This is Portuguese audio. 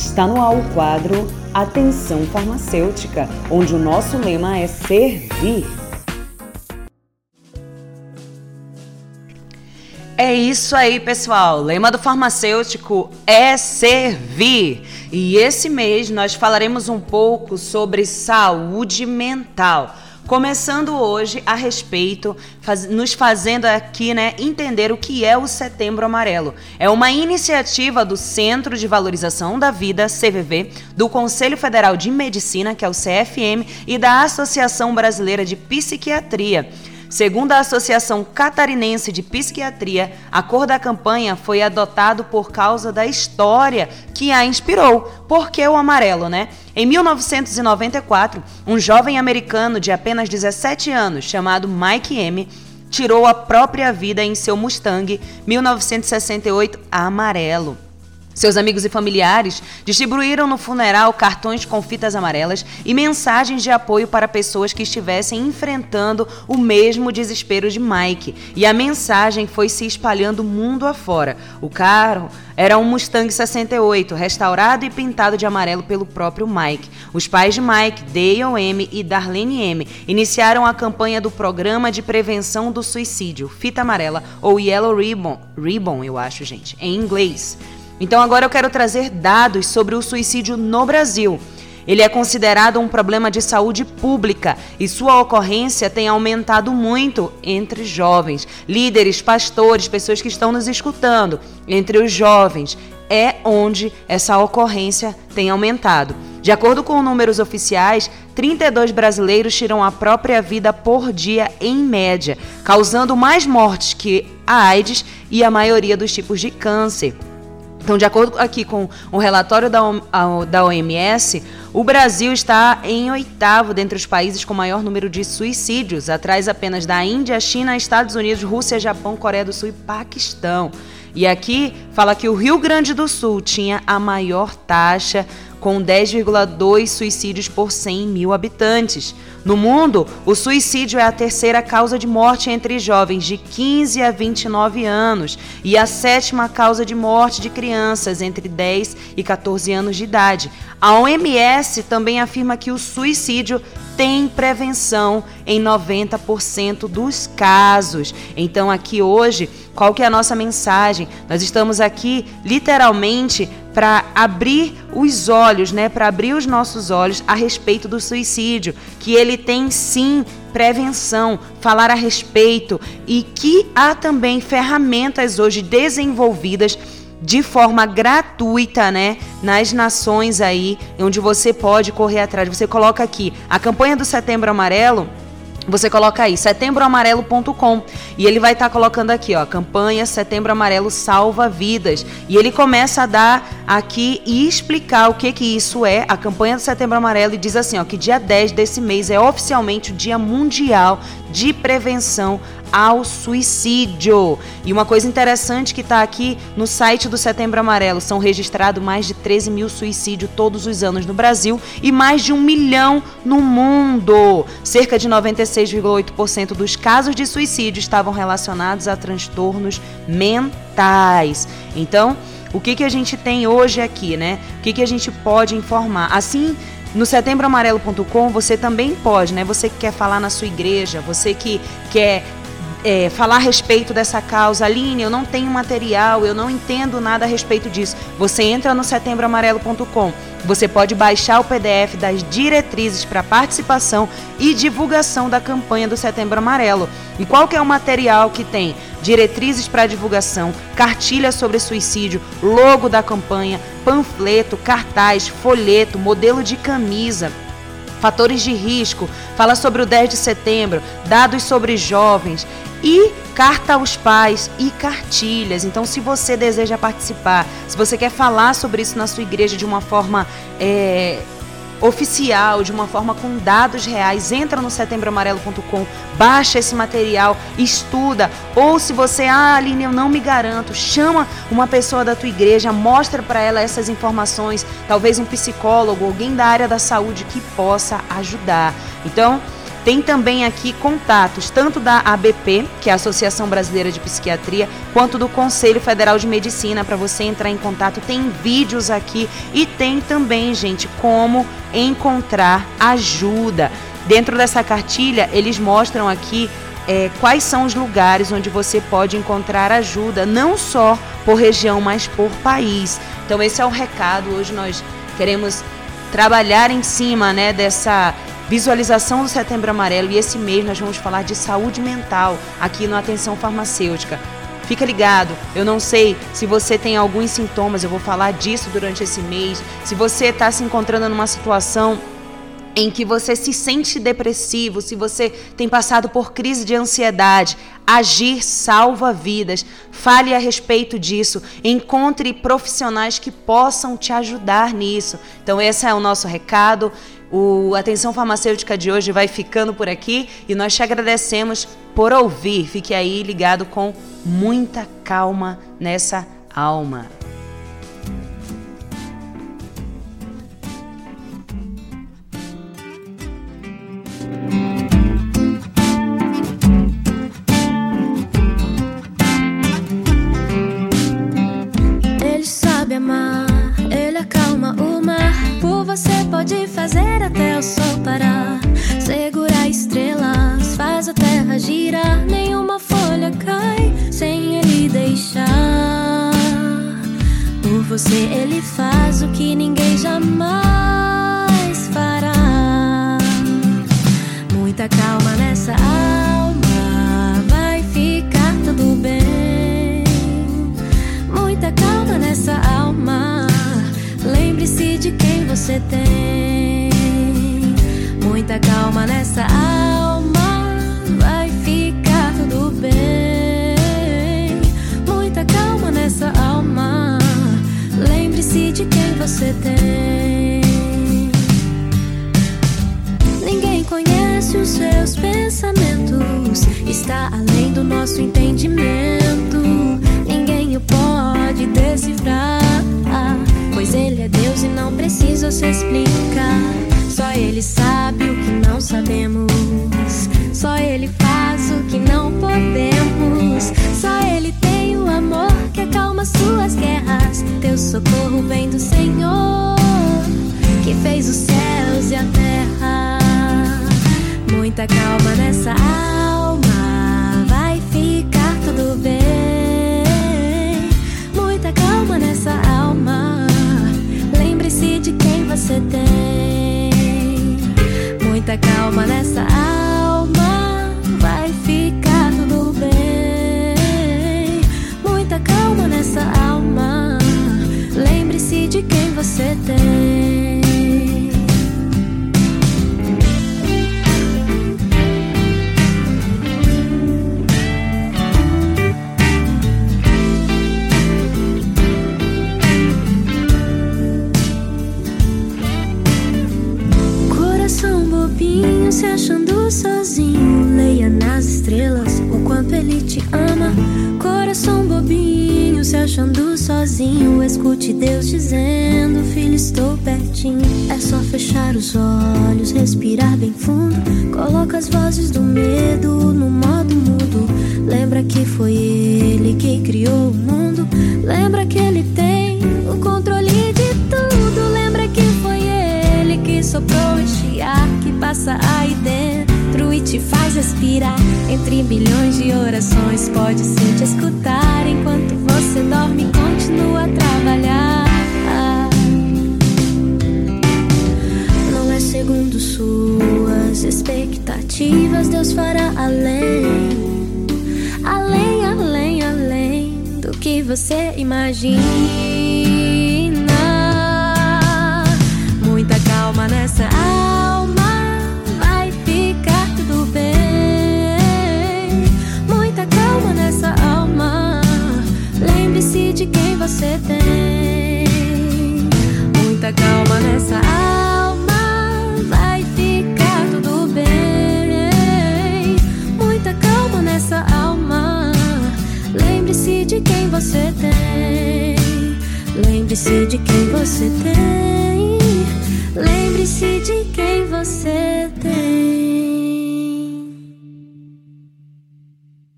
Está no ar o quadro Atenção Farmacêutica, onde o nosso lema é servir. É isso aí, pessoal. O lema do farmacêutico é servir. E esse mês nós falaremos um pouco sobre saúde mental. Começando hoje a respeito, faz, nos fazendo aqui né, entender o que é o Setembro Amarelo. É uma iniciativa do Centro de Valorização da Vida, CVV, do Conselho Federal de Medicina, que é o CFM, e da Associação Brasileira de Psiquiatria. Segundo a Associação Catarinense de Psiquiatria, a cor da campanha foi adotado por causa da história que a inspirou. Por que o amarelo, né? Em 1994, um jovem americano de apenas 17 anos, chamado Mike M., tirou a própria vida em seu Mustang 1968 amarelo. Seus amigos e familiares distribuíram no funeral cartões com fitas amarelas e mensagens de apoio para pessoas que estivessem enfrentando o mesmo desespero de Mike. E a mensagem foi se espalhando mundo afora. O carro era um Mustang 68, restaurado e pintado de amarelo pelo próprio Mike. Os pais de Mike, Dale M e Darlene M, iniciaram a campanha do Programa de Prevenção do Suicídio, Fita Amarela, ou Yellow Ribbon, Ribbon, eu acho, gente, em inglês. Então agora eu quero trazer dados sobre o suicídio no Brasil. Ele é considerado um problema de saúde pública e sua ocorrência tem aumentado muito entre jovens, líderes, pastores, pessoas que estão nos escutando. Entre os jovens é onde essa ocorrência tem aumentado. De acordo com números oficiais, 32 brasileiros tiram a própria vida por dia em média, causando mais mortes que a AIDS e a maioria dos tipos de câncer. Então, de acordo aqui com o relatório da, da OMS, o Brasil está em oitavo dentre os países com maior número de suicídios, atrás apenas da Índia, China, Estados Unidos, Rússia, Japão, Coreia do Sul e Paquistão. E aqui fala que o Rio Grande do Sul tinha a maior taxa com 10,2 suicídios por 100 mil habitantes. No mundo, o suicídio é a terceira causa de morte entre jovens de 15 a 29 anos e a sétima causa de morte de crianças entre 10 e 14 anos de idade. A OMS também afirma que o suicídio tem prevenção em 90% dos casos. Então aqui hoje, qual que é a nossa mensagem? Nós estamos aqui literalmente para abrir os olhos, né, para abrir os nossos olhos a respeito do suicídio, que ele tem sim prevenção, falar a respeito e que há também ferramentas hoje desenvolvidas de forma gratuita, né, nas nações aí, onde você pode correr atrás. Você coloca aqui a campanha do Setembro Amarelo você coloca aí setembroamarelo.com e ele vai estar tá colocando aqui, ó, campanha Setembro Amarelo salva vidas. E ele começa a dar aqui e explicar o que que isso é, a campanha do Setembro Amarelo e diz assim, ó, que dia 10 desse mês é oficialmente o Dia Mundial de Prevenção ao suicídio. E uma coisa interessante que está aqui no site do Setembro Amarelo: são registrados mais de 13 mil suicídios todos os anos no Brasil e mais de um milhão no mundo. Cerca de 96,8% dos casos de suicídio estavam relacionados a transtornos mentais. Então, o que, que a gente tem hoje aqui, né? O que, que a gente pode informar? Assim, no setembroamarelo.com você também pode, né? Você que quer falar na sua igreja, você que quer é, falar a respeito dessa causa. Aline, eu não tenho material, eu não entendo nada a respeito disso. Você entra no setembroamarelo.com. Você pode baixar o PDF das diretrizes para participação e divulgação da campanha do Setembro Amarelo. E qual que é o material que tem? Diretrizes para divulgação, cartilha sobre suicídio, logo da campanha, panfleto, cartaz, folheto, modelo de camisa, fatores de risco, fala sobre o 10 de setembro, dados sobre jovens e carta aos pais e cartilhas. Então, se você deseja participar, se você quer falar sobre isso na sua igreja de uma forma é, oficial, de uma forma com dados reais, entra no setembroamarelo.com, baixa esse material, estuda. Ou se você, ah, Aline, eu não me garanto, chama uma pessoa da tua igreja, mostra para ela essas informações, talvez um psicólogo, alguém da área da saúde que possa ajudar. Então, Tem também aqui contatos, tanto da ABP, que é a Associação Brasileira de Psiquiatria, quanto do Conselho Federal de Medicina, para você entrar em contato. Tem vídeos aqui e tem também, gente, como encontrar ajuda. Dentro dessa cartilha, eles mostram aqui é, quais são os lugares onde você pode encontrar ajuda, não só por região, mas por país. Então, esse é o recado. Hoje nós queremos trabalhar em cima né, dessa visualização do Setembro Amarelo e esse mês nós vamos falar de saúde mental aqui no Atenção Farmacêutica. Fica ligado, eu não sei se você tem alguns sintomas, eu vou falar disso durante esse mês. Se você está se encontrando numa situação em que você se sente depressivo, se você tem passado por crise de ansiedade, agir salva vidas. Fale a respeito disso. Encontre profissionais que possam te ajudar nisso. Então, esse é o nosso recado. O Atenção Farmacêutica de hoje vai ficando por aqui e nós te agradecemos por ouvir. Fique aí ligado com muita calma nessa alma. pode fazer até o sol parar. Segurar estrelas, faz a terra girar. Nenhuma folha cai sem ele deixar. Por você ele faz o que ninguém jamais fará. Muita calma nessa alma, vai ficar tudo bem. Muita calma nessa alma. Lembre-se de quem você tem. Muita calma nessa alma, vai ficar tudo bem. Muita calma nessa alma, lembre-se de quem você tem. Ninguém conhece os seus pensamentos, está além do nosso entendimento. Ninguém o pode decifrar Pois ele é Deus e não precisa se explicar. Só ele sabe o que não sabemos. Só ele faz o que não podemos. Só ele tem o amor que acalma suas guerras. Teu socorro vem do Senhor, que fez os céus e a terra. Muita calma nessa alma, Muita calma nessa alma, Deus dizendo: Filho, estou pertinho. É só fechar os olhos, respirar bem fundo. Coloca as vozes do medo no modo mudo. Lembra que foi ele que criou o mundo. Lembra que ele tem o controle de tudo. Lembra que foi ele que soprou este ar que passa aí dentro e te faz respirar. Entre bilhões de orações, pode sim te escutar enquanto você dorme continua além, além, além, além do que você imagina. Lembre-se de quem você tem. Lembre-se de quem